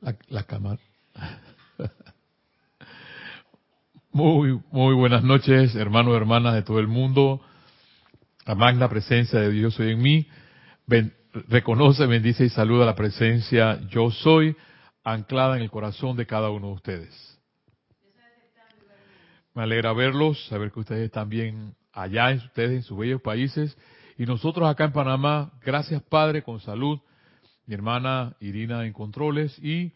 La, cámara. Muy, muy buenas noches, hermanos y hermanas de todo el mundo. La magna presencia de Dios soy en mí. reconoce, bendice y saluda la presencia yo soy, anclada en el corazón de cada uno de ustedes. Me alegra verlos, saber que ustedes están bien allá, en ustedes en sus bellos países. Y nosotros acá en Panamá, gracias Padre, con salud. Mi hermana Irina en controles y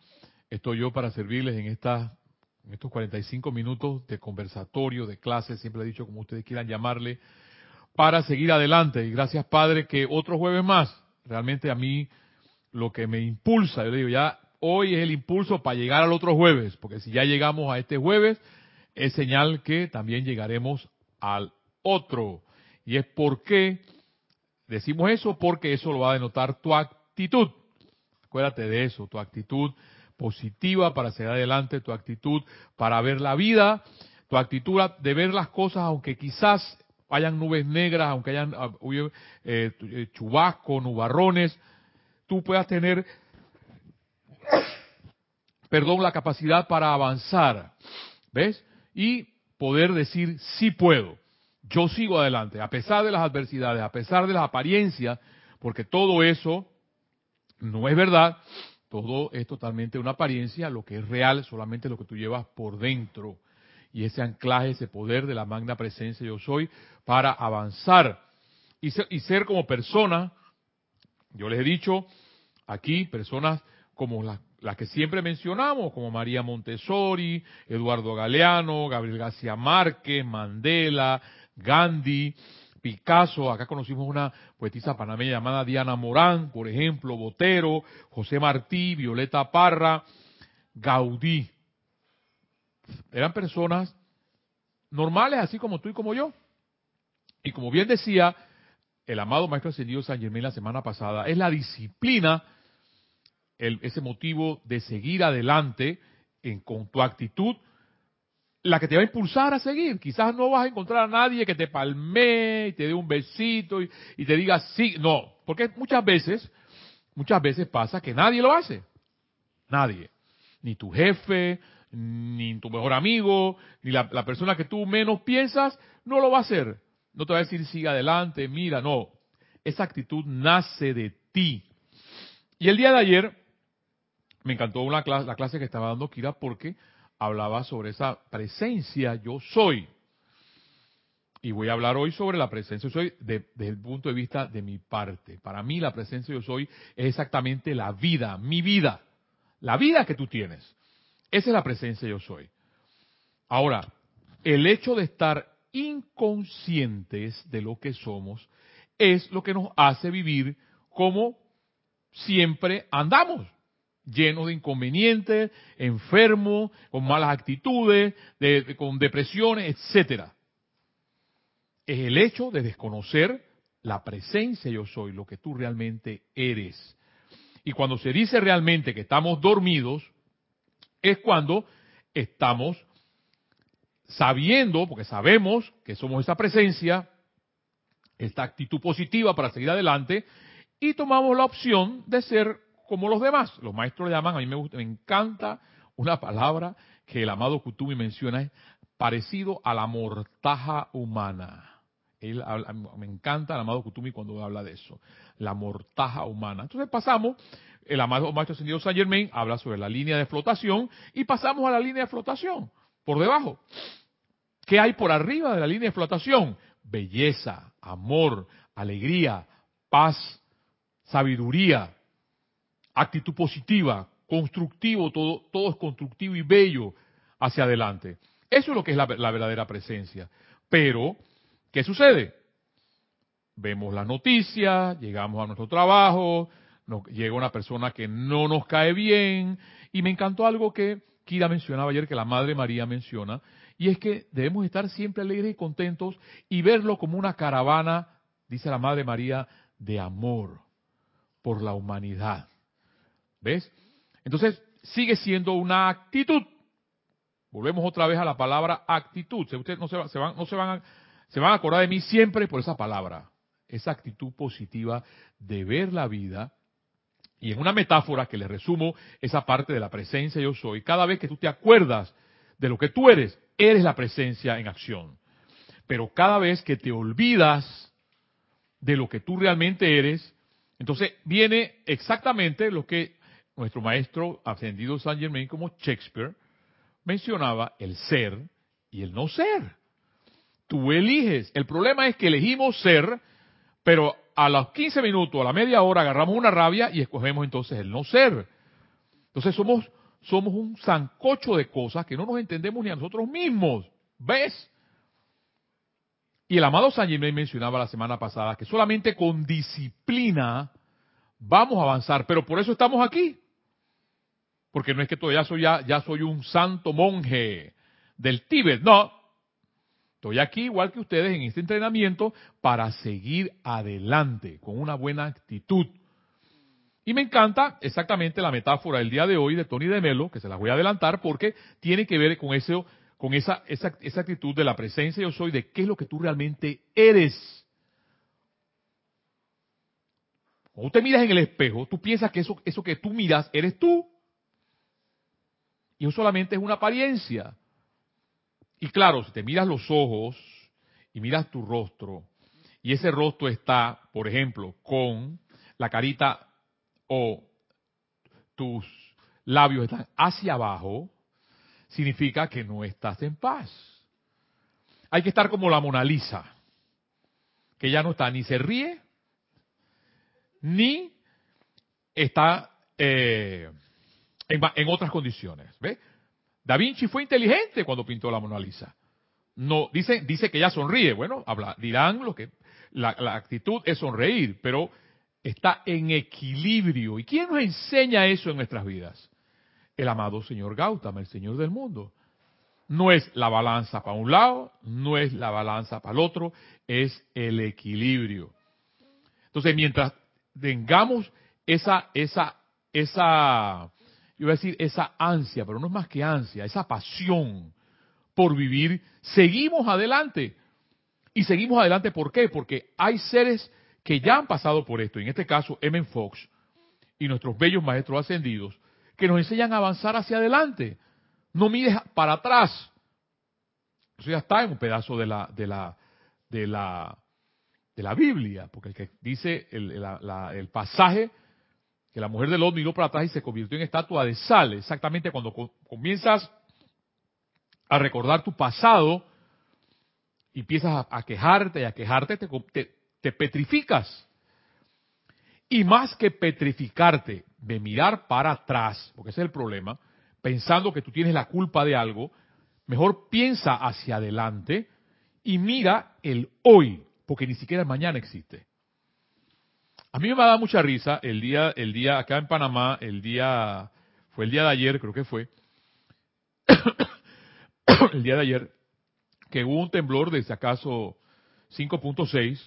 estoy yo para servirles en esta en estos 45 minutos de conversatorio, de clase, siempre he dicho como ustedes quieran llamarle, para seguir adelante. Y gracias Padre que otro jueves más, realmente a mí lo que me impulsa, yo le digo ya, hoy es el impulso para llegar al otro jueves, porque si ya llegamos a este jueves, es señal que también llegaremos al otro. Y es porque decimos eso, porque eso lo va a denotar tu actitud. Acuérdate de eso, tu actitud positiva para seguir adelante, tu actitud para ver la vida, tu actitud de ver las cosas, aunque quizás hayan nubes negras, aunque hayan ah, eh, eh, chubascos, nubarrones, tú puedas tener, perdón, la capacidad para avanzar, ¿ves? Y poder decir, sí puedo, yo sigo adelante, a pesar de las adversidades, a pesar de las apariencias, porque todo eso no es verdad, todo es totalmente una apariencia, lo que es real solamente lo que tú llevas por dentro. Y ese anclaje, ese poder de la magna presencia yo soy para avanzar y ser, como persona, yo les he dicho aquí, personas como las que siempre mencionamos, como María Montessori, Eduardo Galeano, Gabriel García Márquez, Mandela, Gandhi, Picasso, acá conocimos una poetisa panameña llamada Diana Morán, por ejemplo, Botero, José Martí, Violeta Parra, Gaudí. Eran personas normales, así como tú y como yo. Y como bien decía el amado Maestro Ascendido San Germán la semana pasada, es la disciplina, ese motivo de seguir adelante en, con tu actitud la que te va a impulsar a seguir. Quizás no vas a encontrar a nadie que te palmee y te dé un besito y, te diga sí, no, porque muchas veces, muchas veces pasa que nadie lo hace. Nadie. Ni tu jefe, ni tu mejor amigo, ni la, la persona que tú menos piensas, no lo va a hacer. No te va a decir sigue adelante, mira, no. Esa actitud nace de ti. Y el día de ayer me encantó una clase, la clase que estaba dando Kira porque hablaba sobre esa presencia yo soy. Y voy a hablar hoy sobre la presencia yo soy desde el punto de vista de mi parte. Para mí la presencia yo soy es exactamente la vida, mi vida, la vida que tú tienes. Esa es la presencia yo soy. Ahora, el hecho de estar inconscientes de lo que somos es lo que nos hace vivir como siempre andamos llenos de inconvenientes, enfermos, con malas actitudes, con depresiones, etcétera. Es el hecho de desconocer la presencia yo soy, lo que tú realmente eres. Y cuando se dice realmente que estamos dormidos, es cuando estamos sabiendo, porque sabemos que somos esa presencia, esta actitud positiva para seguir adelante, y tomamos la opción de ser como los demás. Los maestros le llaman, a mí me, gusta, me encanta una palabra que el amado Kutumi menciona, es parecido a la mortaja humana. Él me encanta el amado Kutumi cuando habla de eso, la mortaja humana. Entonces pasamos, el amado maestro ascendido Saint Germain habla sobre la línea de flotación y pasamos a la línea de flotación, por debajo. ¿Qué hay por arriba de la línea de flotación? Belleza, amor, alegría, paz, sabiduría, actitud positiva, constructivo, todo, todo es constructivo y bello hacia adelante. Eso es lo que es la, verdadera presencia. Pero, ¿qué sucede? Vemos las noticias, llegamos a nuestro trabajo, llega una persona que no nos cae bien, y me encantó algo que Kira mencionaba ayer, que la Madre María menciona, y es que debemos estar siempre alegres y contentos y verlo como una caravana, dice la Madre María, de amor por la humanidad. ¿Ves? Entonces, sigue siendo una actitud. Volvemos otra vez a la palabra actitud. Ustedes no se, van, no se, van a, se van a acordar de mí siempre por esa palabra. Esa actitud positiva de ver la vida Y en una metáfora que le resumo esa parte de la presencia yo soy, cada vez que tú te acuerdas de lo que tú eres, eres la presencia en acción. Pero cada vez que te olvidas de lo que tú realmente eres, entonces viene exactamente lo que nuestro maestro ascendido Saint Germain como Shakespeare mencionaba, el ser y el no ser. Tú eliges. El problema es que elegimos ser, pero a los 15 minutos, a la media hora, agarramos una rabia y escogemos entonces el no ser. Entonces somos, somos un zancocho de cosas que no nos entendemos ni a nosotros mismos. ¿Ves? Y el amado San Germain mencionaba la semana pasada que solamente con disciplina vamos a avanzar, pero por eso estamos aquí. Porque no es que todavía soy ya, ya soy un santo monje del Tíbet, no, Estoy aquí igual que ustedes en este entrenamiento para seguir adelante con una buena actitud. Y me encanta exactamente la metáfora del día de hoy de Tony de Melo, que se las voy a adelantar porque tiene que ver con eso, con esa, esa, esa actitud de la presencia yo soy, de qué es lo que tú realmente eres. Cuando te miras en el espejo, tú piensas que eso, eso que tú miras eres tú. Y eso solamente es una apariencia. Y claro, si te miras los ojos y miras tu rostro, y ese rostro está, por ejemplo, con la carita o tus labios están hacia abajo, significa que no estás en paz. Hay que estar como la Mona Lisa, que ya no está, ni se ríe, ni está eh, en, otras condiciones. ¿Ves? Da Vinci fue inteligente cuando pintó la Mona Lisa. No, dice, dice que ella sonríe. Bueno, habla, dirán lo que la, la actitud es sonreír, pero está en equilibrio. ¿Y quién nos enseña eso en nuestras vidas? El amado señor Gautama, el señor del mundo. No es la balanza para un lado, no es la balanza para el otro, es el equilibrio. Entonces, mientras tengamos esa, esa, esa yo voy a decir esa ansia, pero no es más que ansia, esa pasión por vivir, seguimos adelante. Y seguimos adelante, ¿por qué? Porque hay seres que ya han pasado por esto, en este caso M. Fox y nuestros bellos maestros ascendidos, que nos enseñan a avanzar hacia adelante. No mires para atrás. Eso ya está en un pedazo de la, de la, de la, de la Biblia, porque el que dice el, el pasaje que la mujer de Lot miró para atrás y se convirtió en estatua de sal. Exactamente cuando comienzas a recordar tu pasado y empiezas a, quejarte y a quejarte, te, te petrificas. Y más que petrificarte de mirar para atrás, porque ese es el problema, pensando que tú tienes la culpa de algo, mejor piensa hacia adelante y mira el hoy, porque ni siquiera el mañana existe. A mí me va a dar mucha risa el día, el día acá en Panamá, el día, fue el día de ayer, creo que fue, el día de ayer, que hubo un temblor de si acaso 5.6,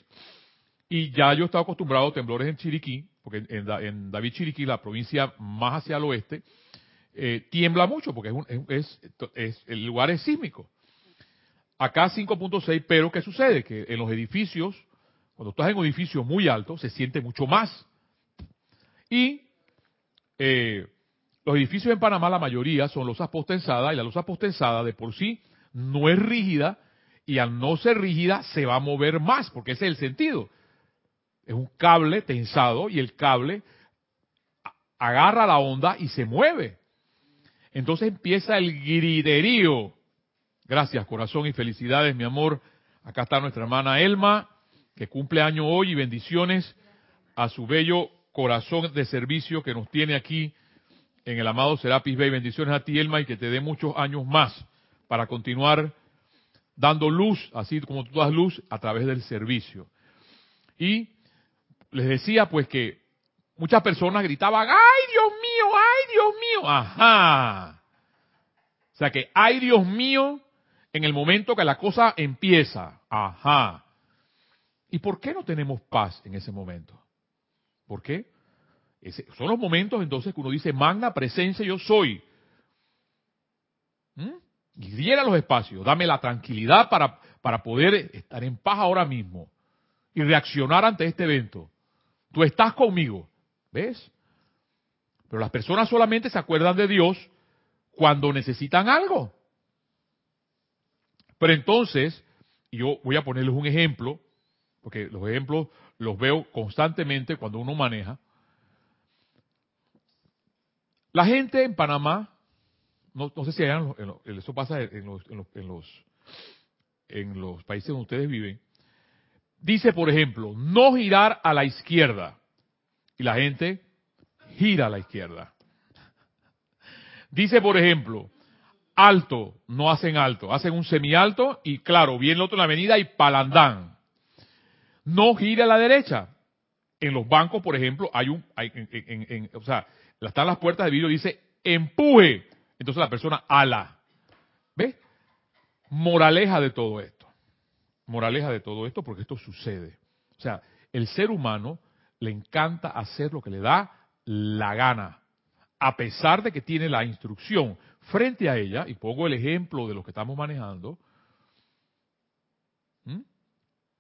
y ya yo estaba acostumbrado a temblores en Chiriquí, porque en, David Chiriquí, la provincia más hacia el oeste, eh, tiembla mucho, porque es, es, el lugar es sísmico. Acá 5.6, pero ¿qué sucede? Que en los edificios cuando estás en un edificio muy alto, se siente mucho más. Y eh, los edificios en Panamá, la mayoría son losas postensadas, y la losa postensada de por sí no es rígida, y al no ser rígida se va a mover más, porque ese es el sentido. Es un cable tensado y el cable agarra la onda y se mueve. Entonces empieza el griterío. Gracias, corazón, y felicidades, mi amor. Acá está nuestra hermana Elma que cumple año hoy y bendiciones a su bello corazón de servicio que nos tiene aquí en el amado Serapis Bay. Bendiciones a ti, Elma, y que te dé muchos años más para continuar dando luz, así como tú das luz, a través del servicio. Y les decía pues que muchas personas gritaban, ¡ay Dios mío, ay Dios mío! Ajá. O sea que, ¡ay Dios mío! en el momento que la cosa empieza. Ajá. ¿Y por qué no tenemos paz en ese momento? ¿Por qué? son los momentos entonces que uno dice, magna presencia yo soy. ¿Mm? Y diera los espacios, dame la tranquilidad para, para poder estar en paz ahora mismo y reaccionar ante este evento. Tú estás conmigo, ¿ves? Pero las personas solamente se acuerdan de Dios cuando necesitan algo. Pero entonces, yo voy a ponerles un ejemplo, porque los ejemplos los veo constantemente cuando uno maneja. La gente en Panamá, no, sé si hayan, eso pasa en los, en los, en los países donde ustedes viven, dice, por ejemplo, no girar a la izquierda. Y la gente gira a la izquierda. Dice, por ejemplo, alto, no hacen alto, hacen un semialto y claro, viene el otro en la avenida y palandán. No gira a la derecha. En los bancos, por ejemplo, hay un, en, o sea, están las puertas de vidrio dice empuje. Entonces la persona ala. ¿Ves? Moraleja de todo esto. Moraleja de todo esto porque esto sucede. O sea, el ser humano le encanta hacer lo que le da la gana, a pesar de que tiene la instrucción frente a ella, y pongo el ejemplo de lo que estamos manejando,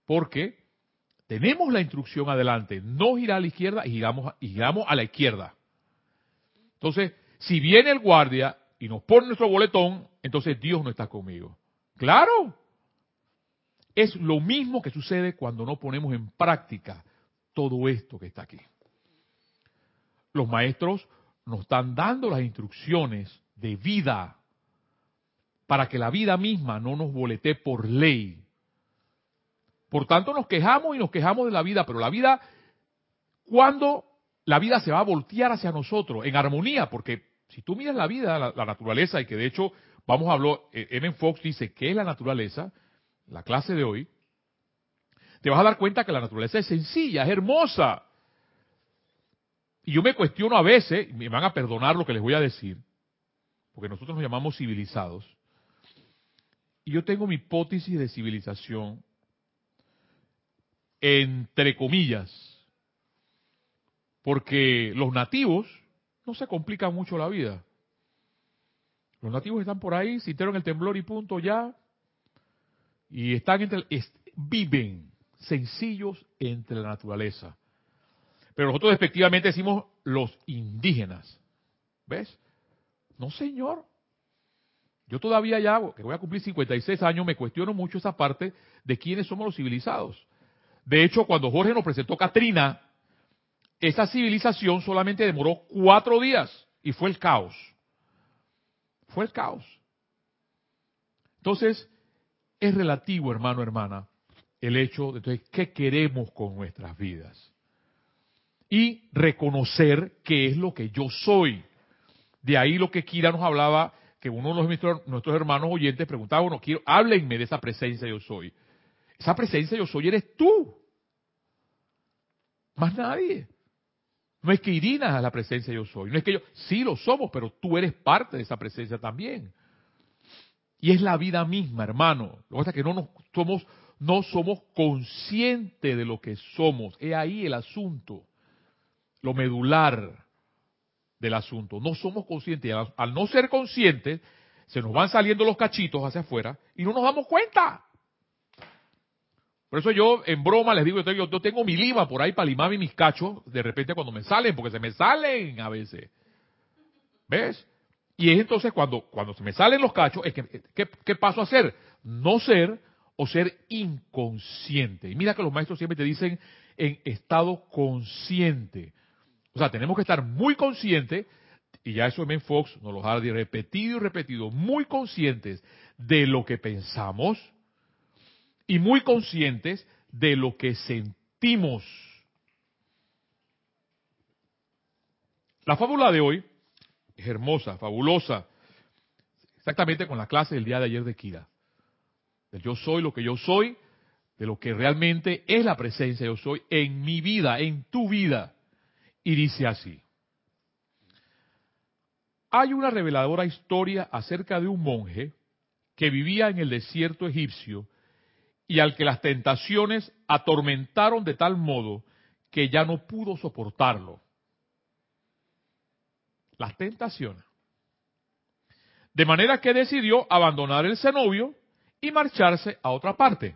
porque tenemos la instrucción adelante, no girar a la izquierda y giramos, y a la izquierda. Entonces, si viene el guardia y nos pone nuestro boletón, entonces Dios no está conmigo. Claro. Es lo mismo que sucede cuando no ponemos en práctica todo esto que está aquí. Los maestros nos están dando las instrucciones de vida para que la vida misma no nos boletee por ley. Por tanto, nos quejamos y nos quejamos de la vida, pero la vida, cuando la vida se va a voltear hacia nosotros en armonía, porque si tú miras la vida, la, naturaleza, y que de hecho vamos a hablar, M. Eh, Fox dice que es la naturaleza, la clase de hoy, te vas a dar cuenta que la naturaleza es sencilla, es hermosa. Y yo me cuestiono a veces, me van a perdonar lo que les voy a decir, porque nosotros nos llamamos civilizados, y yo tengo mi hipótesis de civilización, entre comillas, porque los nativos no se complican mucho la vida. Los nativos están por ahí, sintieron el temblor y punto ya. Y están entre, viven sencillos entre la naturaleza. Pero nosotros efectivamente decimos los indígenas. ¿Ves? No, señor. Yo todavía ya, que voy a cumplir 56 años, me cuestiono mucho esa parte de quiénes somos los civilizados. De hecho, cuando Jorge nos presentó Katrina, esa civilización solamente demoró cuatro días y fue el caos. Fue el caos. Entonces, es relativo, hermano, hermana, el hecho de entonces, qué queremos con nuestras vidas. Y reconocer qué es lo que yo soy. De ahí lo que Kira nos hablaba, que uno de nuestros, nuestros hermanos oyentes preguntaba, bueno, quiero, háblenme de esa presencia yo soy. Esa presencia yo soy eres tú. Más nadie. No es que irinas a la presencia yo soy. No es que yo, sí lo somos, pero tú eres parte de esa presencia también. Y es la vida misma, hermano. Lo que pasa es que no nos somos, no somos conscientes de lo que somos. Es ahí el asunto. Lo medular del asunto. No somos conscientes. Al no ser conscientes, se nos van saliendo los cachitos hacia afuera y no nos damos cuenta. Por eso yo en broma les digo, yo, tengo mi lima por ahí para limarme mis cachos de repente cuando me salen, porque se me salen a veces. ¿Ves? Y es entonces cuando, cuando se me salen los cachos, es que, ¿qué, paso a hacer? No ser o ser inconsciente. Y mira que los maestros siempre te dicen en estado consciente. O sea, tenemos que estar muy conscientes, y ya eso M. Fox nos lo ha repetido y repetido, muy conscientes de lo que pensamos, y muy conscientes de lo que sentimos. La fábula de hoy es hermosa, fabulosa, exactamente con la clase del día de ayer de Kira. Del yo soy lo que yo soy, de lo que realmente es la presencia yo soy en mi vida, en tu vida. Y dice así. Hay una reveladora historia acerca de un monje que vivía en el desierto egipcio y al que las tentaciones atormentaron de tal modo que ya no pudo soportarlo. Las tentaciones. De manera que decidió abandonar el cenobio y marcharse a otra parte.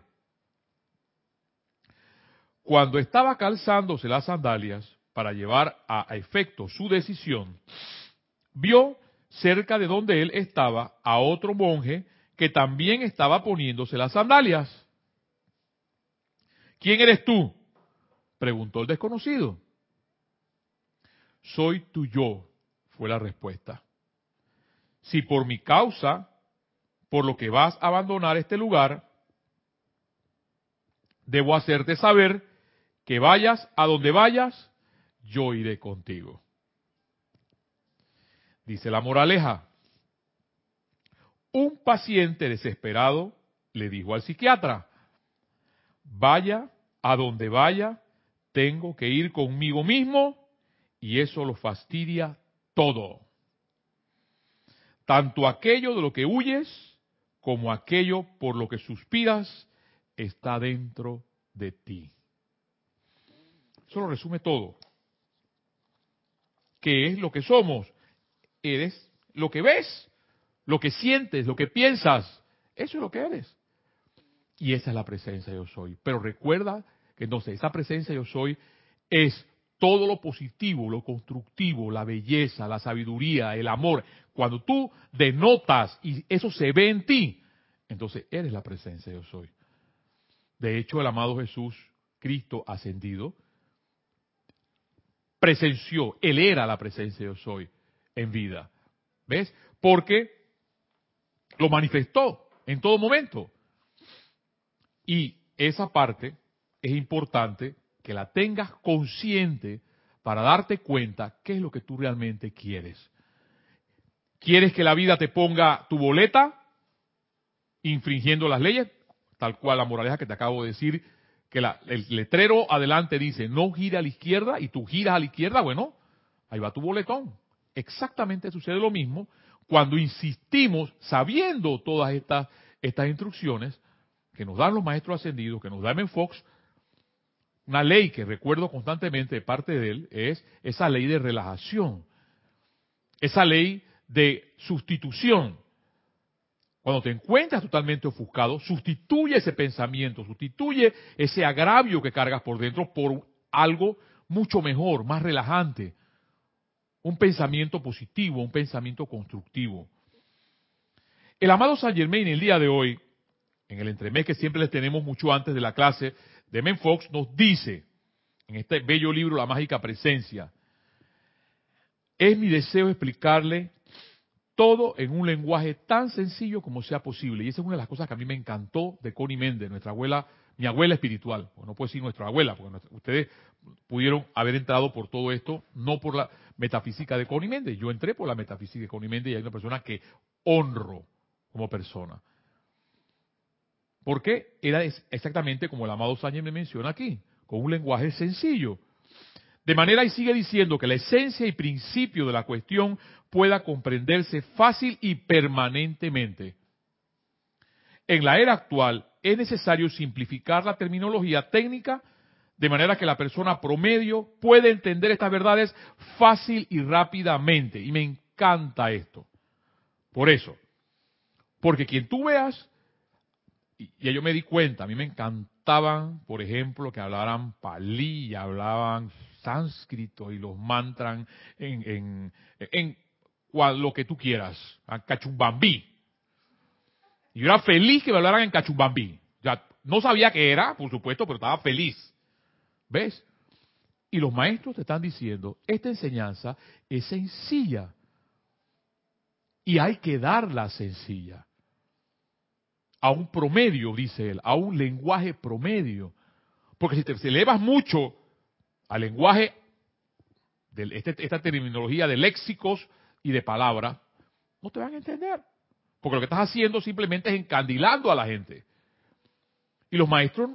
Cuando estaba calzándose las sandalias para llevar a efecto su decisión, vio cerca de donde él estaba a otro monje que también estaba poniéndose las sandalias. ¿Quién eres tú? preguntó el desconocido. Soy tu yo, fue la respuesta. Si por mi causa, por lo que vas a abandonar este lugar, debo hacerte saber que vayas a donde vayas, yo iré contigo. Dice la moraleja, un paciente desesperado le dijo al psiquiatra, vaya a donde vaya, tengo que ir conmigo mismo y eso lo fastidia todo. Tanto aquello de lo que huyes como aquello por lo que suspiras está dentro de ti. Eso lo resume todo. ¿Qué es lo que somos? Eres lo que ves, lo que sientes, lo que piensas. Eso es lo que eres. Y esa es la presencia yo soy. Pero recuerda que entonces esa presencia yo soy es todo lo positivo, lo constructivo, la belleza, la sabiduría, el amor. Cuando tú denotas y eso se ve en ti, entonces eres la presencia yo soy. De hecho, el amado Jesús, Cristo ascendido, presenció, él era la presencia yo soy en vida. ¿Ves? Porque lo manifestó en todo momento. Y esa parte es importante que la tengas consciente para darte cuenta qué es lo que tú realmente quieres. ¿Quieres que la vida te ponga tu boleta infringiendo las leyes? Tal cual la moraleja que te acabo de decir, que el letrero adelante dice no gira a la izquierda y tú giras a la izquierda, bueno, ahí va tu boletón. Exactamente sucede lo mismo cuando insistimos, sabiendo todas estas, estas instrucciones que nos dan los maestros ascendidos, que nos da Men Fox, una ley que recuerdo constantemente de parte de él es esa ley de relajación, esa ley de sustitución. Cuando te encuentras totalmente ofuscado, sustituye ese pensamiento, sustituye ese agravio que cargas por dentro por algo mucho mejor, más relajante. Un pensamiento positivo, un pensamiento constructivo. El amado San Germain el día de hoy, en el entremés que siempre les tenemos mucho antes de la clase, Demen Fox nos dice, en este bello libro La Mágica Presencia, es mi deseo explicarle todo en un lenguaje tan sencillo como sea posible. Y esa es una de las cosas que a mí me encantó de Connie Méndez, nuestra abuela, mi abuela espiritual. no puedo decir nuestra abuela, porque ustedes pudieron haber entrado por todo esto, no por la metafísica de Connie Méndez. Yo entré por la metafísica de Connie Méndez y hay una persona que honro como persona. Porque era exactamente como el amado Sánchez me menciona aquí, con un lenguaje sencillo. De manera y sigue diciendo que la esencia y principio de la cuestión pueda comprenderse fácil y permanentemente. En la era actual es necesario simplificar la terminología técnica de manera que la persona promedio pueda entender estas verdades fácil y rápidamente. Y me encanta esto. Por eso, porque quien tú veas y, yo me di cuenta, a mí me encantaban, por ejemplo, que hablaran palí, hablaban sánscrito y los mantran en, en, lo que tú quieras, en cachumbambí. Y yo era feliz que me hablaran en cachumbambí. Ya, no sabía qué era, por supuesto, pero estaba feliz. ¿Ves? Y los maestros te están diciendo, esta enseñanza es sencilla. Y hay que darla sencilla a un promedio, dice él, a un lenguaje promedio. Porque si te elevas mucho al lenguaje, de este, esta terminología de léxicos y de palabras, no te van a entender. Porque lo que estás haciendo simplemente es encandilando a la gente. Y los maestros,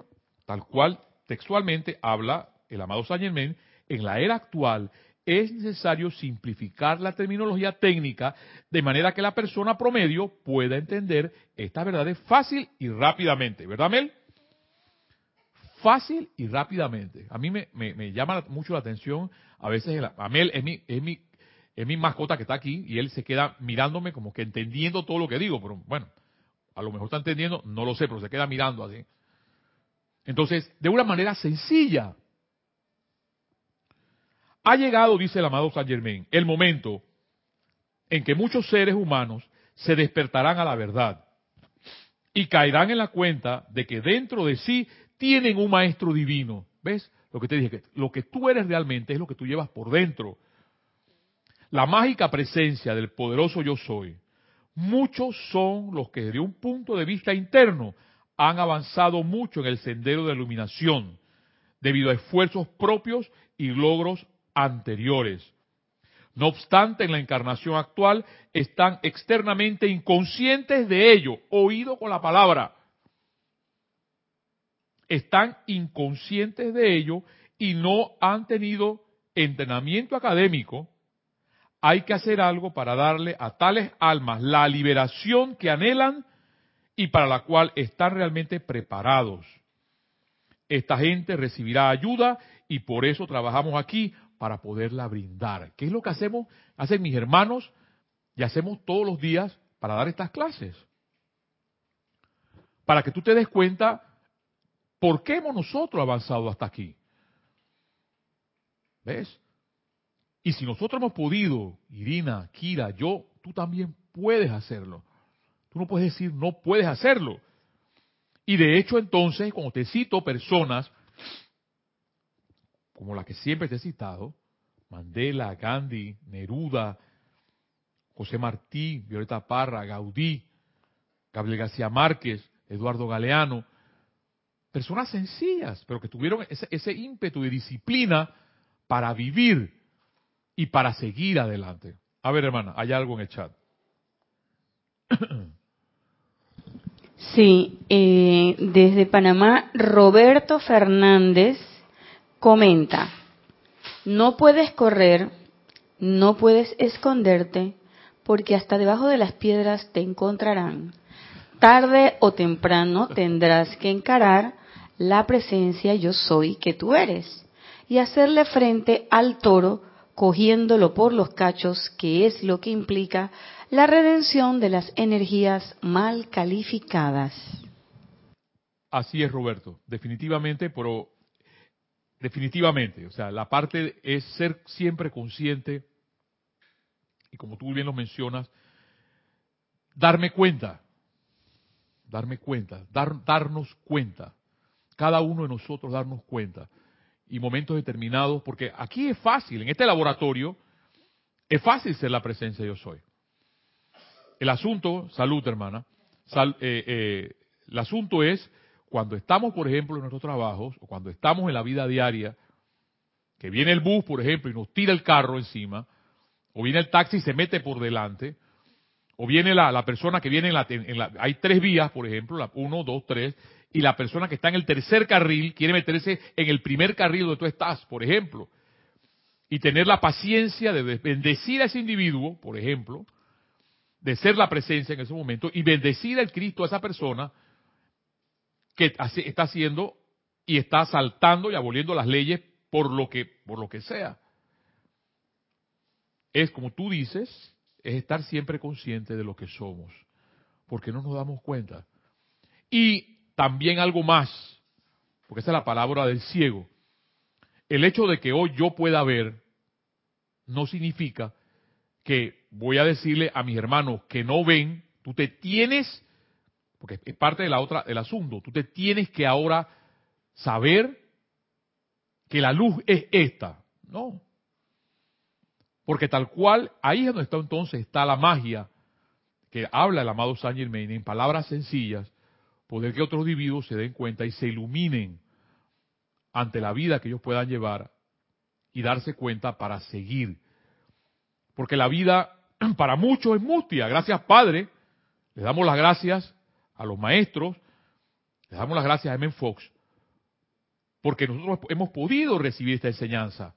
tal cual textualmente habla el amado Saint Germain, en la era actual es necesario simplificar la terminología técnica de manera que la persona promedio pueda entender estas verdades fácil y rápidamente. ¿Verdad, Mel? Fácil y rápidamente. A mí me, llama mucho la atención, a veces, a Mel es mi, es, mi, es mi mascota que está aquí y él se queda mirándome como que entendiendo todo lo que digo, pero bueno, a lo mejor está entendiendo, no lo sé, pero se queda mirando así. Entonces, de una manera sencilla, Ha llegado, dice el amado Saint Germain, el momento en que muchos seres humanos se despertarán a la verdad y caerán en la cuenta de que dentro de sí tienen un maestro divino. ¿Ves? Lo que te dije, que lo que tú eres realmente es lo que tú llevas por dentro. La mágica presencia del poderoso yo soy. Muchos son los que desde un punto de vista interno han avanzado mucho en el sendero de iluminación, debido a esfuerzos propios y logros anteriores. No obstante, en la encarnación actual están externamente inconscientes de ello, oído con la palabra. Están inconscientes de ello y no han tenido entrenamiento académico. Hay que hacer algo para darle a tales almas la liberación que anhelan y para la cual están realmente preparados. Esta gente recibirá ayuda y por eso trabajamos aquí para poderla brindar. ¿Qué es lo que hacemos? Hacen mis hermanos y hacemos todos los días para dar estas clases. Para que tú te des cuenta por qué hemos nosotros avanzado hasta aquí. ¿Ves? Y si nosotros hemos podido, Irina, Kira, yo, tú también puedes hacerlo. Tú no puedes decir no puedes hacerlo. Y de hecho entonces, cuando te cito personas como la que siempre te he citado, Mandela, Gandhi, Neruda, José Martí, Violeta Parra, Gaudí, Gabriel García Márquez, Eduardo Galeano, personas sencillas, pero que tuvieron ese, ese ímpetu de disciplina para vivir y para seguir adelante. A ver, hermana, hay algo en el chat. Sí, eh, desde Panamá, Roberto Fernández comenta, no puedes correr, no puedes esconderte, porque hasta debajo de las piedras te encontrarán. Tarde o temprano tendrás que encarar la presencia yo soy que tú eres y hacerle frente al toro cogiéndolo por los cachos, que es lo que implica la redención de las energías mal calificadas. Así es, Roberto, definitivamente, pero definitivamente, o sea, la parte es ser siempre consciente y como tú bien lo mencionas, darme cuenta, darme cuenta, dar, darnos cuenta, cada uno de nosotros darnos cuenta y momentos determinados, porque aquí es fácil, en este laboratorio, es fácil ser la presencia yo soy. El asunto, salud hermana, eh, eh, el asunto es cuando estamos, por ejemplo, en nuestros trabajos, o cuando estamos en la vida diaria, que viene el bus, por ejemplo, y nos tira el carro encima, o viene el taxi y se mete por delante, o viene la, persona que viene en la, en la, Hay tres vías, por ejemplo, la uno, dos, tres, y la persona que está en el tercer carril quiere meterse en el primer carril donde tú estás, por ejemplo, y tener la paciencia de bendecir a ese individuo, por ejemplo, de ser la presencia en ese momento y bendecir al Cristo a esa persona que está haciendo y está saltando y aboliendo las leyes por lo que por lo que sea. Es como tú dices, es estar siempre consciente de lo que somos, porque no nos damos cuenta. Y también algo más, porque esa es la palabra del ciego. El hecho de que hoy yo pueda ver no significa que voy a decirle a mis hermanos que no ven, tú te tienes, porque es parte de la otra, del asunto, tú te tienes que ahora saber que la luz es esta. No. Porque tal cual, ahí es donde está entonces, está la magia que habla el amado Saint Germain en palabras sencillas, poder que otros individuos se den cuenta y se iluminen ante la vida que ellos puedan llevar y darse cuenta para seguir porque la vida para muchos es mustia. Gracias, Padre. Le damos las gracias a los maestros. Le damos las gracias a M. Fox. Porque nosotros hemos podido recibir esta enseñanza.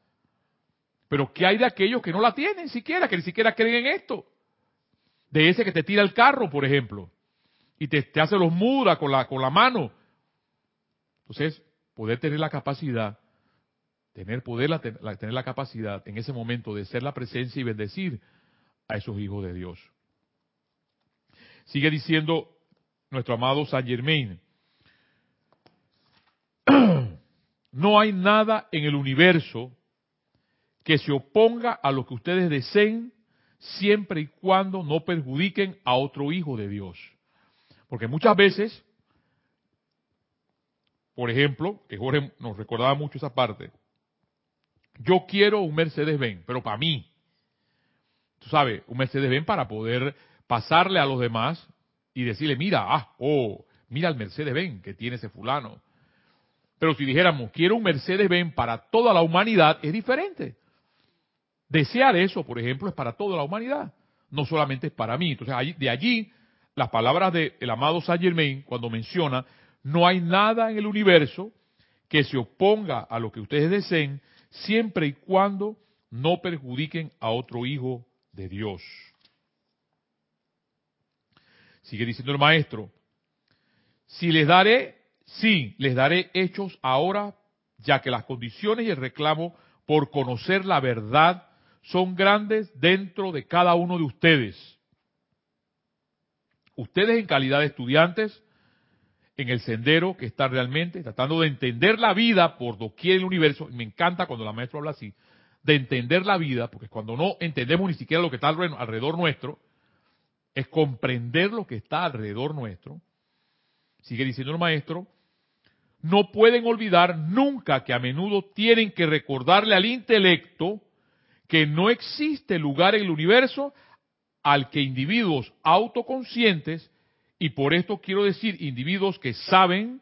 Pero ¿qué hay de aquellos que no la tienen siquiera, que ni siquiera creen en esto? De ese que te tira el carro, por ejemplo, y te, te hace los mudas con la, con la mano. Entonces, poder tener la capacidad tener poder, la, tener la capacidad en ese momento de ser la presencia y bendecir a esos hijos de Dios. Sigue diciendo nuestro amado Saint Germain, no hay nada en el universo que se oponga a lo que ustedes deseen siempre y cuando no perjudiquen a otro hijo de Dios. Porque muchas veces, por ejemplo, que Jorge nos recordaba mucho esa parte, yo quiero un Mercedes-Benz, pero para mí. Tú sabes, un Mercedes-Benz para poder pasarle a los demás y decirle, mira, ah, oh, mira el Mercedes-Benz que tiene ese fulano. Pero si dijéramos, quiero un Mercedes-Benz para toda la humanidad, es diferente. Desear eso, por ejemplo, es para toda la humanidad, no solamente es para mí. Entonces, de allí, las palabras del amado Saint Germain, cuando menciona, no hay nada en el universo que se oponga a lo que ustedes deseen, siempre y cuando no perjudiquen a otro hijo de Dios. Sigue diciendo el maestro, si les daré, sí, les daré hechos ahora, ya que las condiciones y el reclamo por conocer la verdad son grandes dentro de cada uno de ustedes. Ustedes en calidad de estudiantes en el sendero que están realmente tratando de entender la vida por doquier el universo, y me encanta cuando la maestra habla así, de entender la vida, porque cuando no entendemos ni siquiera lo que está alrededor nuestro, es comprender lo que está alrededor nuestro, sigue diciendo el maestro, no pueden olvidar nunca que a menudo tienen que recordarle al intelecto que no existe lugar en el universo al que individuos autoconscientes, y por esto quiero decir individuos que saben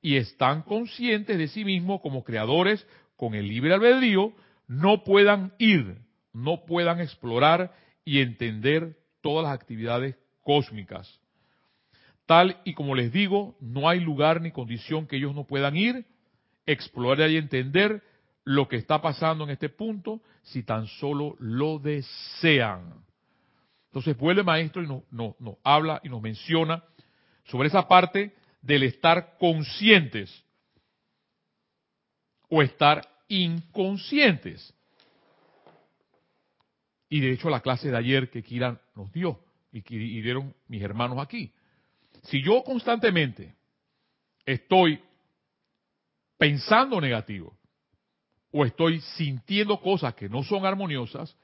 y están conscientes de sí mismos como creadores con el libre albedrío, no puedan ir, no puedan explorar y entender todas las actividades cósmicas. Tal y como les digo, no hay lugar ni condición que ellos no puedan ir, explorar y entender lo que está pasando en este punto si tan solo lo desean. Entonces vuelve maestro y nos, habla y nos menciona sobre esa parte del estar conscientes o estar inconscientes. Y de hecho la clase de ayer que Kira nos dio y que dieron mis hermanos aquí. Si yo constantemente estoy pensando negativo o estoy sintiendo cosas que no son armoniosas,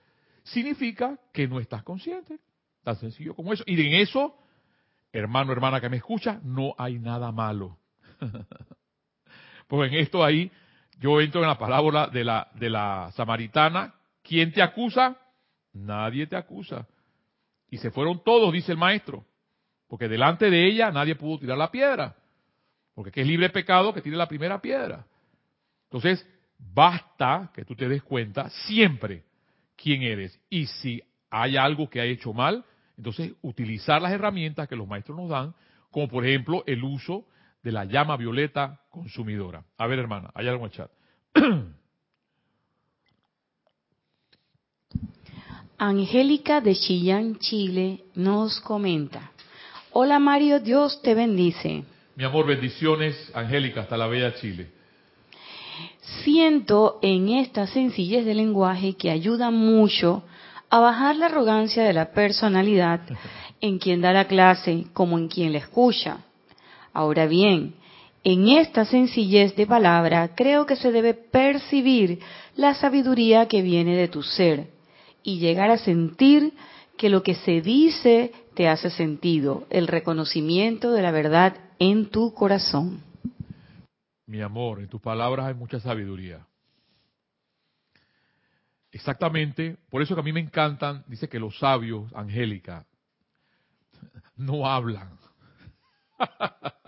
significa que no estás consciente. Tan sencillo como eso. Y en eso, hermano, hermana que me escucha, no hay nada malo. pues en esto ahí, yo entro en la palabra de la, de la samaritana. ¿Quién te acusa? Nadie te acusa. Y se fueron todos, dice el maestro. Porque delante de ella nadie pudo tirar la piedra. Porque que es libre pecado que tire la primera piedra. Entonces, basta que tú te des cuenta siempre quién eres. Y si hay algo que ha hecho mal, entonces utilizar las herramientas que los maestros nos dan, como por ejemplo el uso de la llama violeta consumidora. A ver, hermana, hay algo en el chat. Angélica de Chillán, Chile, nos comenta. Hola Mario, Dios te bendice. Mi amor, bendiciones, Angélica, hasta la bella Chile. Siento en esta sencillez de lenguaje que ayuda mucho a bajar la arrogancia de la personalidad en quien da la clase como en quien la escucha. Ahora bien, en esta sencillez de palabra creo que se debe percibir la sabiduría que viene de tu ser y llegar a sentir que lo que se dice te hace sentido, el reconocimiento de la verdad en tu corazón. Mi amor, en tus palabras hay mucha sabiduría. Exactamente, por eso que a mí me encantan, dice que los sabios, Angélica, no hablan.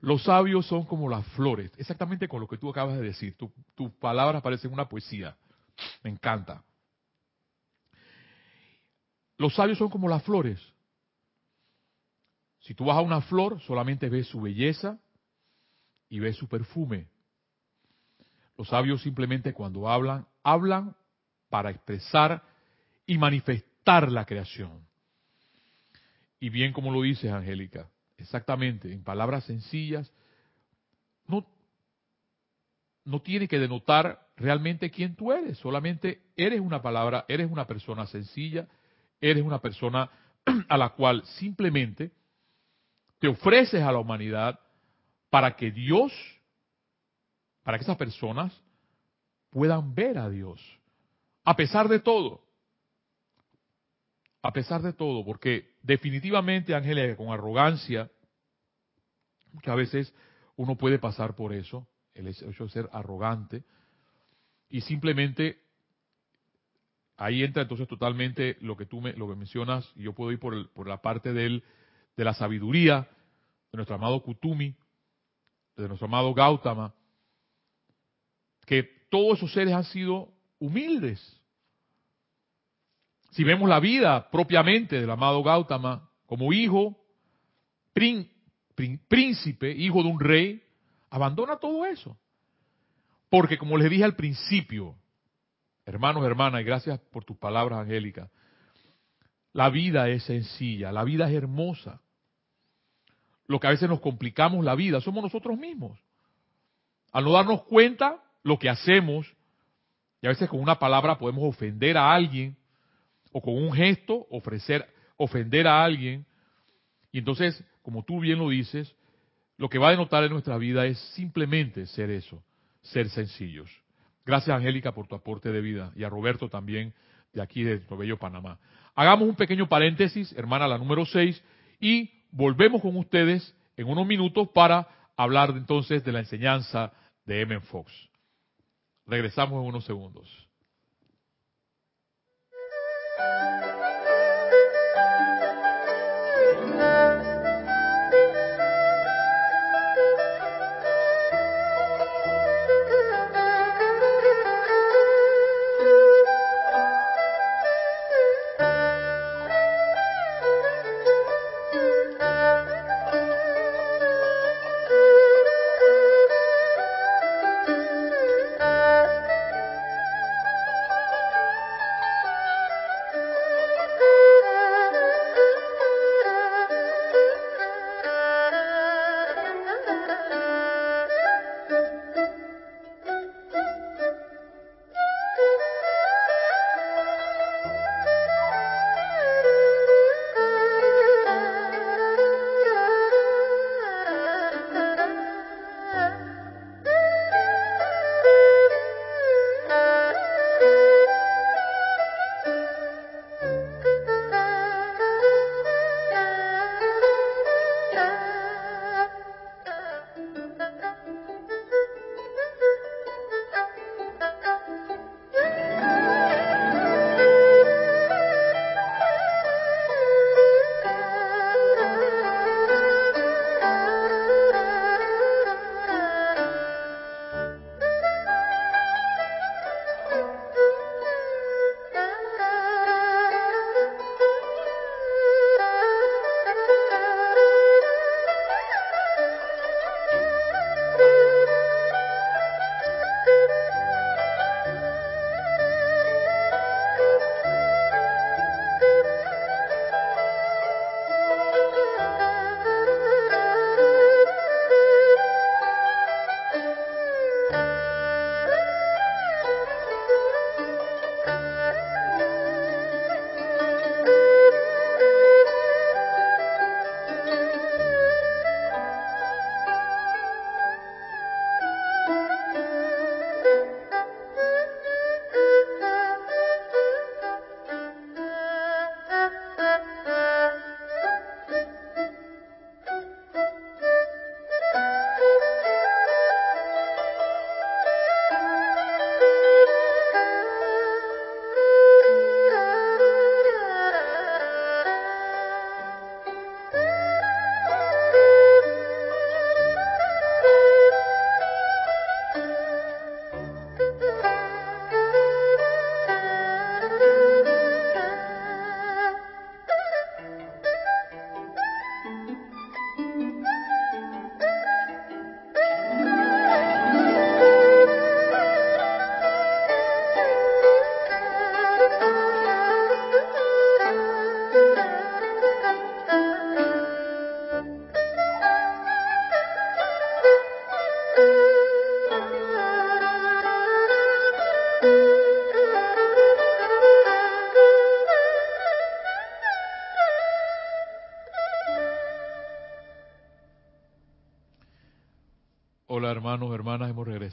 Los sabios son como las flores, exactamente con lo que tú acabas de decir. tus palabras parecen una poesía. Me encanta. Los sabios son como las flores. Si tú vas a una flor, solamente ves su belleza y ves su perfume. Los sabios simplemente cuando hablan, hablan para expresar y manifestar la creación. Y bien como lo dices, Angélica, exactamente, en palabras sencillas, no, no tiene que denotar realmente quién tú eres, solamente eres una palabra, eres una persona sencilla, eres una persona a la cual simplemente te ofreces a la humanidad para que Dios, para que esas personas puedan ver a Dios. A pesar de todo. A pesar de todo, porque definitivamente, Ángeles, con arrogancia, muchas veces uno puede pasar por eso, el hecho de ser arrogante, y simplemente ahí entra entonces totalmente lo que tú me, lo que mencionas, y yo puedo ir por, por la parte del, de la sabiduría de nuestro amado Kutumi, de nuestro amado Gautama, que todos esos seres han sido humildes. Si vemos la vida propiamente del amado Gautama como hijo, príncipe, hijo de un rey, abandona todo eso. Porque como les dije al principio, hermanos, hermanas, y gracias por tus palabras, Angélica, la vida es sencilla, la vida es hermosa. Lo que a veces nos complicamos la vida somos nosotros mismos. Al no darnos cuenta lo que hacemos, y a veces con una palabra podemos ofender a alguien, o con un gesto ofrecer, ofender a alguien, y entonces, como tú bien lo dices, lo que va a denotar en nuestra vida es simplemente ser eso, ser sencillos. Gracias, Angélica, por tu aporte de vida y a Roberto también de aquí de Bello Panamá. Hagamos un pequeño paréntesis, hermana, la número 6, y volvemos con ustedes en unos minutos para hablar entonces de la enseñanza de M. Fox. Regresamos en unos segundos.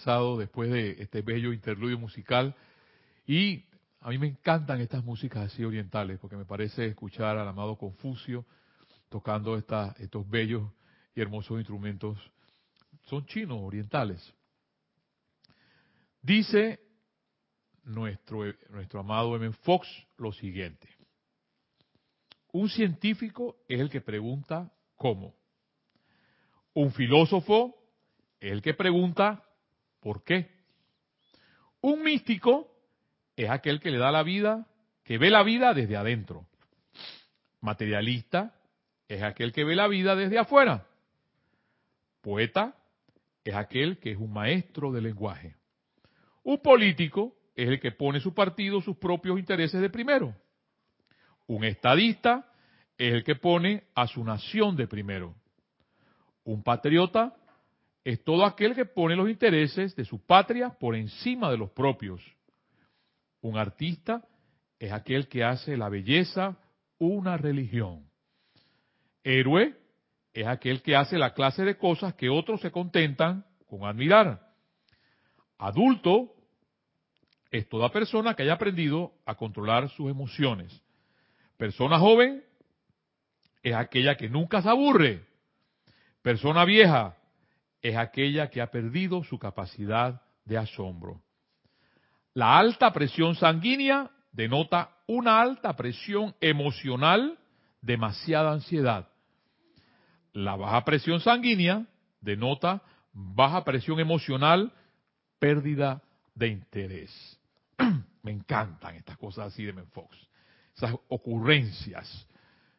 Después de este bello interludio musical y a mí me encantan estas músicas así orientales porque me parece escuchar al amado Confucio tocando estos bellos y hermosos instrumentos. Son chinos, orientales. Dice nuestro, nuestro amado M. Fox lo siguiente. Un científico es el que pregunta cómo. Un filósofo es el que pregunta por qué. Un místico es aquel que le da la vida, que ve la vida desde adentro. Materialista es aquel que ve la vida desde afuera. Poeta es aquel que es un maestro del lenguaje. Un político es el que pone su partido, sus propios intereses de primero. Un estadista es el que pone a su nación de primero. Un patriota es todo aquel que pone los intereses de su patria por encima de los propios. Un artista es aquel que hace la belleza una religión. Héroe es aquel que hace la clase de cosas que otros se contentan con admirar. Adulto es toda persona que haya aprendido a controlar sus emociones. Persona joven es aquella que nunca se aburre. Persona vieja es aquella que ha perdido su capacidad de asombro. La alta presión sanguínea denota una alta presión emocional, demasiada ansiedad. La baja presión sanguínea denota baja presión emocional, pérdida de interés. Me encantan estas cosas así de Menfox, esas ocurrencias.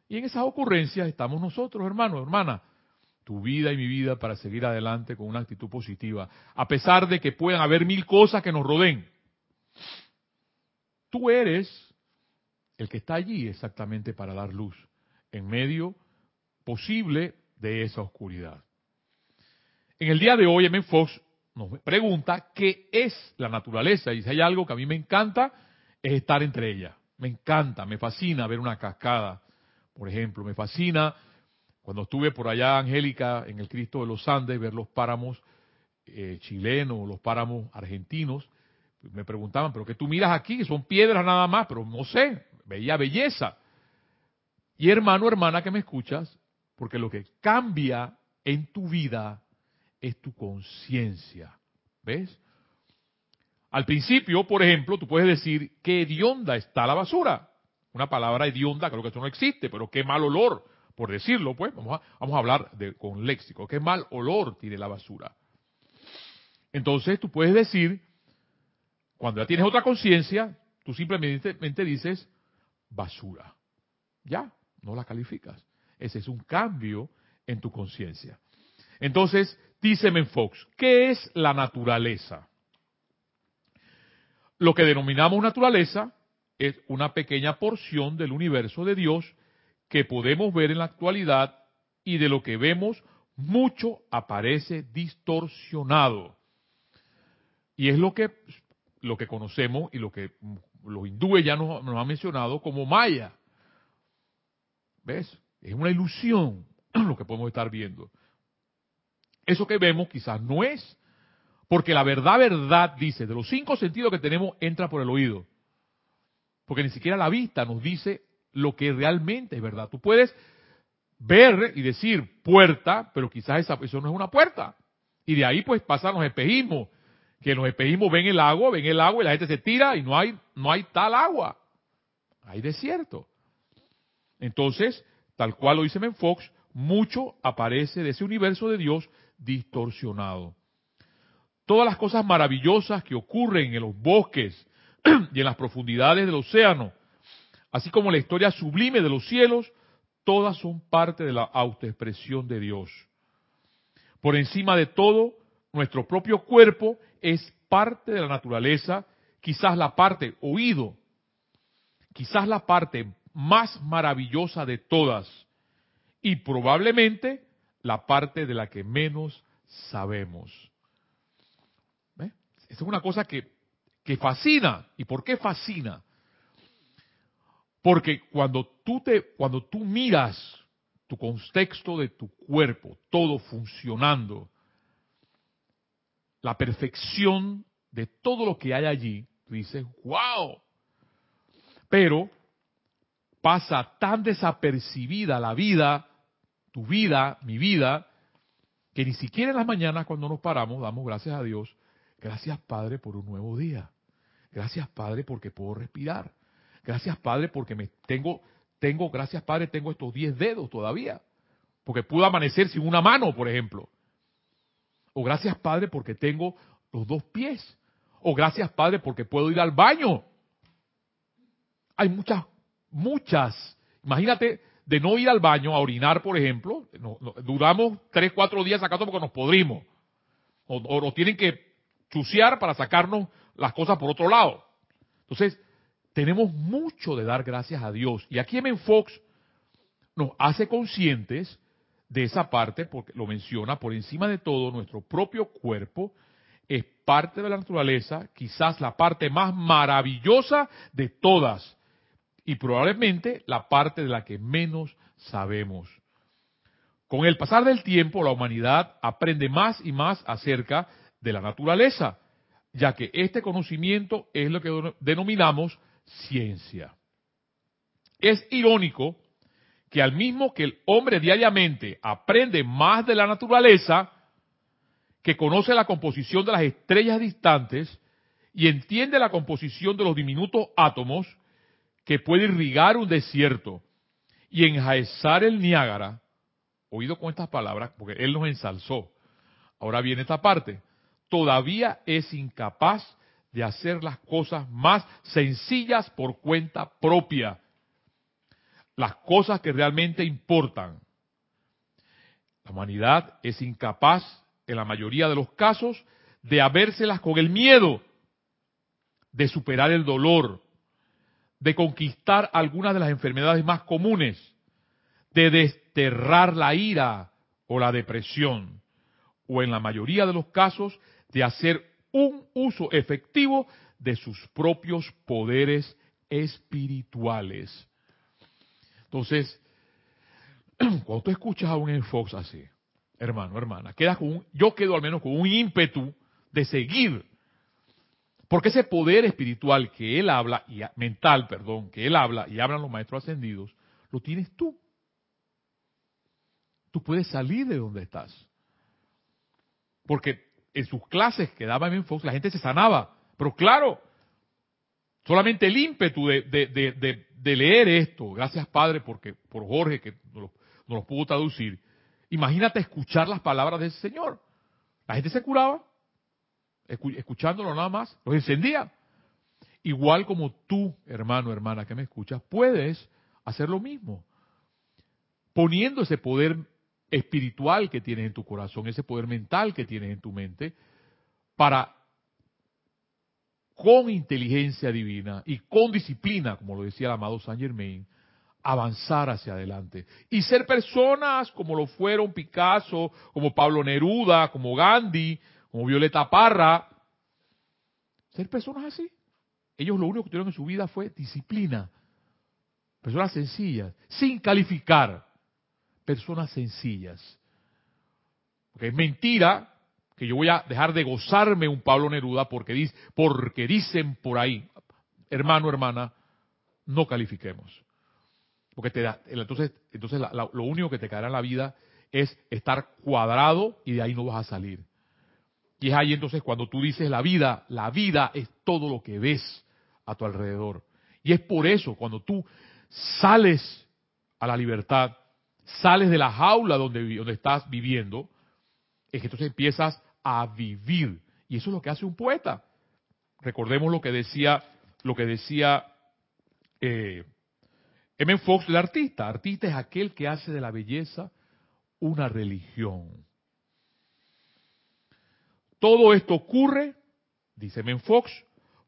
Y en esas ocurrencias estamos nosotros, hermanos, hermanas tu vida y mi vida para seguir adelante con una actitud positiva, a pesar de que puedan haber mil cosas que nos rodeen. Tú eres el que está allí exactamente para dar luz en medio posible de esa oscuridad. En el día de hoy, M. Fox nos pregunta qué es la naturaleza. Y si hay algo que a mí me encanta, es estar entre ellas. Me encanta, me fascina ver una cascada, por ejemplo. Me fascina cuando estuve por allá, Angélica, en el Cristo de los Andes, ver los páramos eh, chilenos, los páramos argentinos, me preguntaban, pero que tú miras aquí, son piedras nada más, pero no sé, veía belleza. Y hermano, hermana que me escuchas, porque lo que cambia en tu vida es tu conciencia. ¿Ves? Al principio, por ejemplo, tú puedes decir, qué hedionda está la basura. Una palabra hedionda, creo que eso no existe, pero qué mal olor por decirlo, pues, vamos a, hablar de, con léxico, qué mal olor tiene la basura. Entonces tú puedes decir, cuando ya tienes otra conciencia, tú simplemente dices basura. Ya, no la calificas. Ese es un cambio en tu conciencia. Entonces, dice Fox, ¿qué es la naturaleza? Lo que denominamos naturaleza es una pequeña porción del universo de Dios que podemos ver en la actualidad y de lo que vemos mucho aparece distorsionado. Y es lo que, lo que conocemos y lo que los hindúes ya nos, nos han mencionado como maya. ¿Ves? Es una ilusión lo que podemos estar viendo. Eso que vemos quizás no es, porque la verdad, verdad, dice, de los cinco sentidos que tenemos, entra por el oído. Porque ni siquiera la vista nos dice lo que realmente es verdad. Tú puedes ver y decir puerta, pero quizás esa, eso no es una puerta. Y de ahí pues pasan los espejismos, que los espejismos ven el agua, ven el agua y la gente se tira y no hay, no hay tal agua. Hay desierto. Entonces, tal cual lo dice Menfox, mucho aparece de ese universo de Dios distorsionado. Todas las cosas maravillosas que ocurren en los bosques y en las profundidades del océano, así como la historia sublime de los cielos, todas son parte de la autoexpresión de Dios. Por encima de todo, nuestro propio cuerpo es parte de la naturaleza, quizás la parte oído, quizás la parte más maravillosa de todas y probablemente la parte de la que menos sabemos. ¿Esa es una cosa que, que fascina. ¿Y por qué fascina? Porque cuando tú te, cuando tú miras tu contexto de tu cuerpo, todo funcionando, la perfección de todo lo que hay allí, tú dices, wow. Pero pasa tan desapercibida la vida, tu vida, mi vida, que ni siquiera en las mañanas cuando nos paramos damos gracias a Dios. Gracias Padre por un nuevo día. Gracias Padre porque puedo respirar. Gracias Padre porque me tengo, tengo, gracias Padre, tengo estos 10 dedos todavía. Porque pude amanecer sin una mano, por ejemplo. O gracias Padre porque tengo los dos pies. O gracias Padre porque puedo ir al baño. Hay muchas, muchas. Imagínate de no ir al baño a orinar, por ejemplo. duramos tres, cuatro días sacando porque nos podrimos. O, o nos tienen que chucear para sacarnos las cosas por otro lado. Entonces, tenemos mucho de dar gracias a Dios. Y aquí en Fox nos hace conscientes de esa parte, porque lo menciona, por encima de todo, nuestro propio cuerpo es parte de la naturaleza, quizás la parte más maravillosa de todas, y probablemente la parte de la que menos sabemos. Con el pasar del tiempo, la humanidad aprende más y más acerca de la naturaleza, ya que este conocimiento es lo que denominamos ciencia. Es irónico que al mismo que el hombre diariamente aprende más de la naturaleza, que conoce la composición de las estrellas distantes y entiende la composición de los diminutos átomos, que puede irrigar un desierto y enjaezar el Niágara, oído con estas palabras, porque él nos ensalzó. Ahora viene esta parte. Todavía es incapaz de hacer las cosas más sencillas por cuenta propia las cosas que realmente importan. La humanidad es incapaz, en la mayoría de los casos, de habérselas con el miedo, de superar el dolor, de conquistar algunas de las enfermedades más comunes, de desterrar la ira o la depresión, o en la mayoría de los casos, de hacer un uso efectivo de sus propios poderes espirituales. Entonces, cuando tú escuchas a un Fox así, hermano, hermana, quedas con un, yo quedo al menos con un ímpetu de seguir. Porque ese poder espiritual que él habla, y mental, perdón, que él habla y hablan los maestros ascendidos, lo tienes tú. Tú puedes salir de donde estás. Porque en sus clases que daba en Fox la gente se sanaba. Pero claro, solamente el ímpetu de, leer esto, gracias Padre porque por Jorge que nos lo, pudo traducir, imagínate escuchar las palabras de ese Señor. La gente se curaba, escuchándolo nada más, los encendía. Igual como tú, hermano, hermana, que me escuchas, puedes hacer lo mismo. Poniendo ese poder espiritual que tienes en tu corazón, ese poder mental que tienes en tu mente, para con inteligencia divina y con disciplina, como lo decía el amado Saint Germain, avanzar hacia adelante. Y ser personas como lo fueron Picasso, como Pablo Neruda, como Gandhi, como Violeta Parra. Ser personas así. Ellos lo único que tuvieron en su vida fue disciplina. Personas sencillas, sin calificar. Personas sencillas. Porque es mentira que yo voy a dejar de gozarme un Pablo Neruda porque, dicen por ahí, hermano, hermana, no califiquemos. Porque te da, entonces, entonces lo único que te caerá en la vida es estar cuadrado y de ahí no vas a salir. Y es ahí entonces cuando tú dices la vida, la vida es todo lo que ves a tu alrededor. Y es por eso cuando tú sales a la libertad, sales de la jaula donde, donde estás viviendo, es que entonces empiezas a vivir. Y eso es lo que hace un poeta. Recordemos lo que decía, lo que decía eh, M. Fox, el artista. Artista es aquel que hace de la belleza una religión. Todo esto ocurre, dice M. Fox,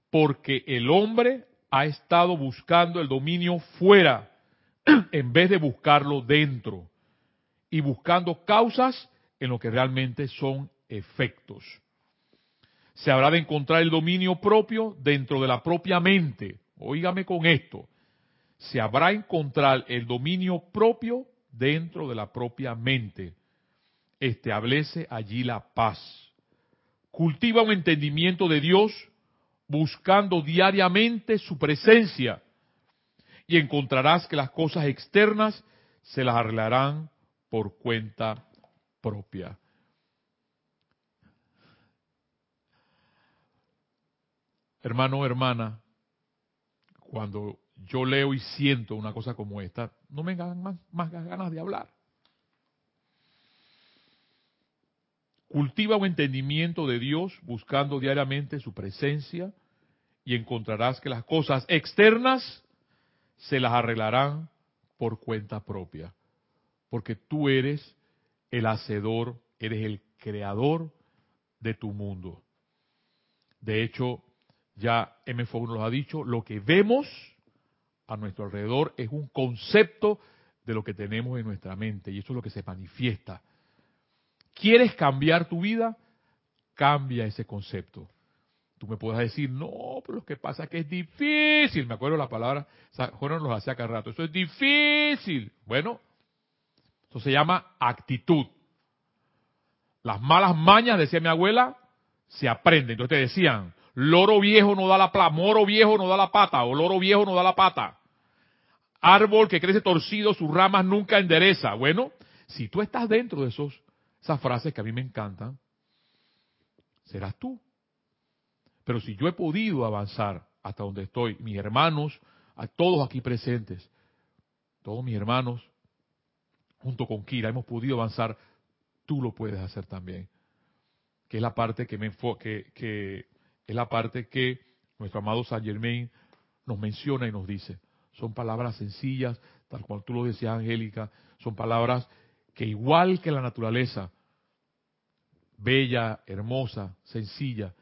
porque el hombre ha estado buscando el dominio fuera en vez de buscarlo dentro y buscando causas en lo que realmente son efectos. Se habrá de encontrar el dominio propio dentro de la propia mente. Óigame con esto. Se habrá de encontrar el dominio propio dentro de la propia mente. Establece allí la paz. Cultiva un entendimiento de Dios buscando diariamente su presencia y encontrarás que las cosas externas se las arreglarán por cuenta propia. Hermano, hermana, cuando yo leo y siento una cosa como esta, no me dan más, más ganas de hablar. Cultiva un entendimiento de Dios buscando diariamente su presencia y encontrarás que las cosas externas se las arreglarán por cuenta propia. Porque tú eres el hacedor, eres el creador de tu mundo. De hecho, ya M. Fogg nos ha dicho, lo que vemos a nuestro alrededor es un concepto de lo que tenemos en nuestra mente y eso es lo que se manifiesta. ¿Quieres cambiar tu vida? Cambia ese concepto. Tú me puedes decir, no, pero lo que pasa es que es difícil. Me acuerdo la palabra, Jorge nos hacía cada rato. Eso es difícil. Bueno, eso se llama actitud. Las malas mañas, decía mi abuela, se aprenden. Entonces te decían, loro viejo no da la plata, moro viejo no da la pata, o loro viejo no da la pata. Árbol que crece torcido, sus ramas nunca endereza. Bueno, si tú estás dentro de esos, esas frases que a mí me encantan, serás tú. Pero si yo he podido avanzar hasta donde estoy, mis hermanos, a todos aquí presentes, todos mis hermanos, junto con Kira, hemos podido avanzar, tú lo puedes hacer también. Que es la parte que me enfoque, que es la parte que nuestro amado Saint Germain nos menciona y nos dice. Son palabras sencillas, tal cual tú lo decías, Angélica, son palabras que igual que la naturaleza, bella, hermosa, sencilla,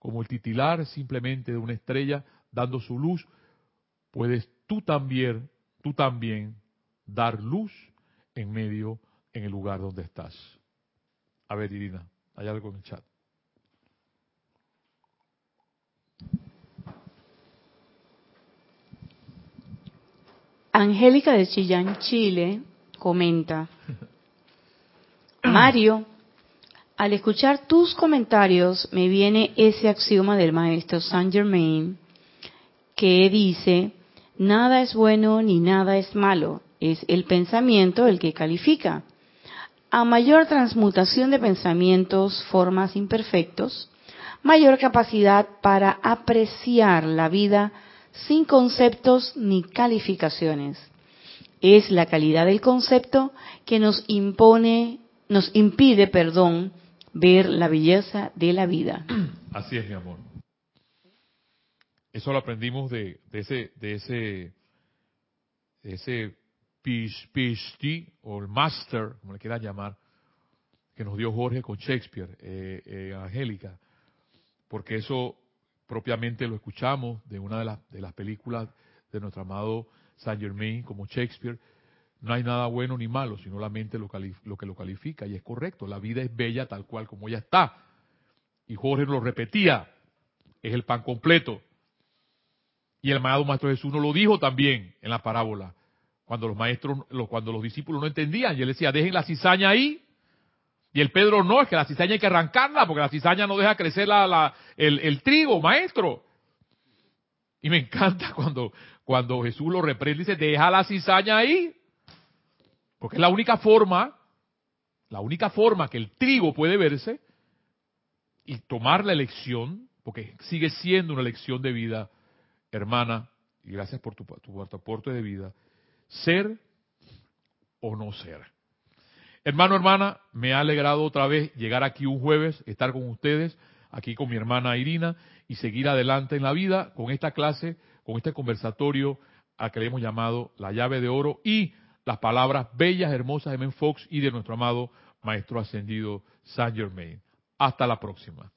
como el titilar simplemente de una estrella dando su luz, puedes tú también, tú también dar luz en medio, en el lugar donde estás. A ver, Irina, hay algo en el chat. Angélica de Chillán, Chile, comenta, Mario, al escuchar tus comentarios me viene ese axioma del maestro Saint Germain que dice, nada es bueno ni nada es malo, es el pensamiento el que califica. A mayor transmutación de pensamientos, formas imperfectos, mayor capacidad para apreciar la vida sin conceptos ni calificaciones. Es la calidad del concepto que nos impone, nos impide, perdón, ver la belleza de la vida. Así es, mi amor. Eso lo aprendimos de, ese, de ese, de ese PhD o el Master, como le quieran llamar, que nos dio Jorge con Shakespeare, eh, eh, Angélica, porque eso propiamente lo escuchamos de una de las, de las películas de nuestro amado Saint Germain como Shakespeare, no hay nada bueno ni malo, sino la mente lo, que lo califica. Y es correcto, la vida es bella tal cual como ella está. Y Jorge lo repetía, es el pan completo. Y el amado Maestro Jesús nos lo dijo también en la parábola, cuando los maestros, cuando los discípulos no entendían. Y él decía, dejen la cizaña ahí. Y el Pedro no, es que la cizaña hay que arrancarla, porque la cizaña no deja crecer la, el, el trigo, maestro. Y me encanta cuando, cuando Jesús lo reprende y dice, deja la cizaña ahí. Porque es la única forma, la única forma que el trigo puede verse y tomar la elección, porque sigue siendo una elección de vida, hermana, y gracias por tu, tu, aporte de vida, ser o no ser. Hermano, hermana, me ha alegrado otra vez llegar aquí un jueves, estar con ustedes, aquí con mi hermana Irina, y seguir adelante en la vida con esta clase, con este conversatorio al que le hemos llamado la llave de oro y las palabras bellas, hermosas de Men Fox y de nuestro amado Maestro Ascendido Saint Germain. Hasta la próxima.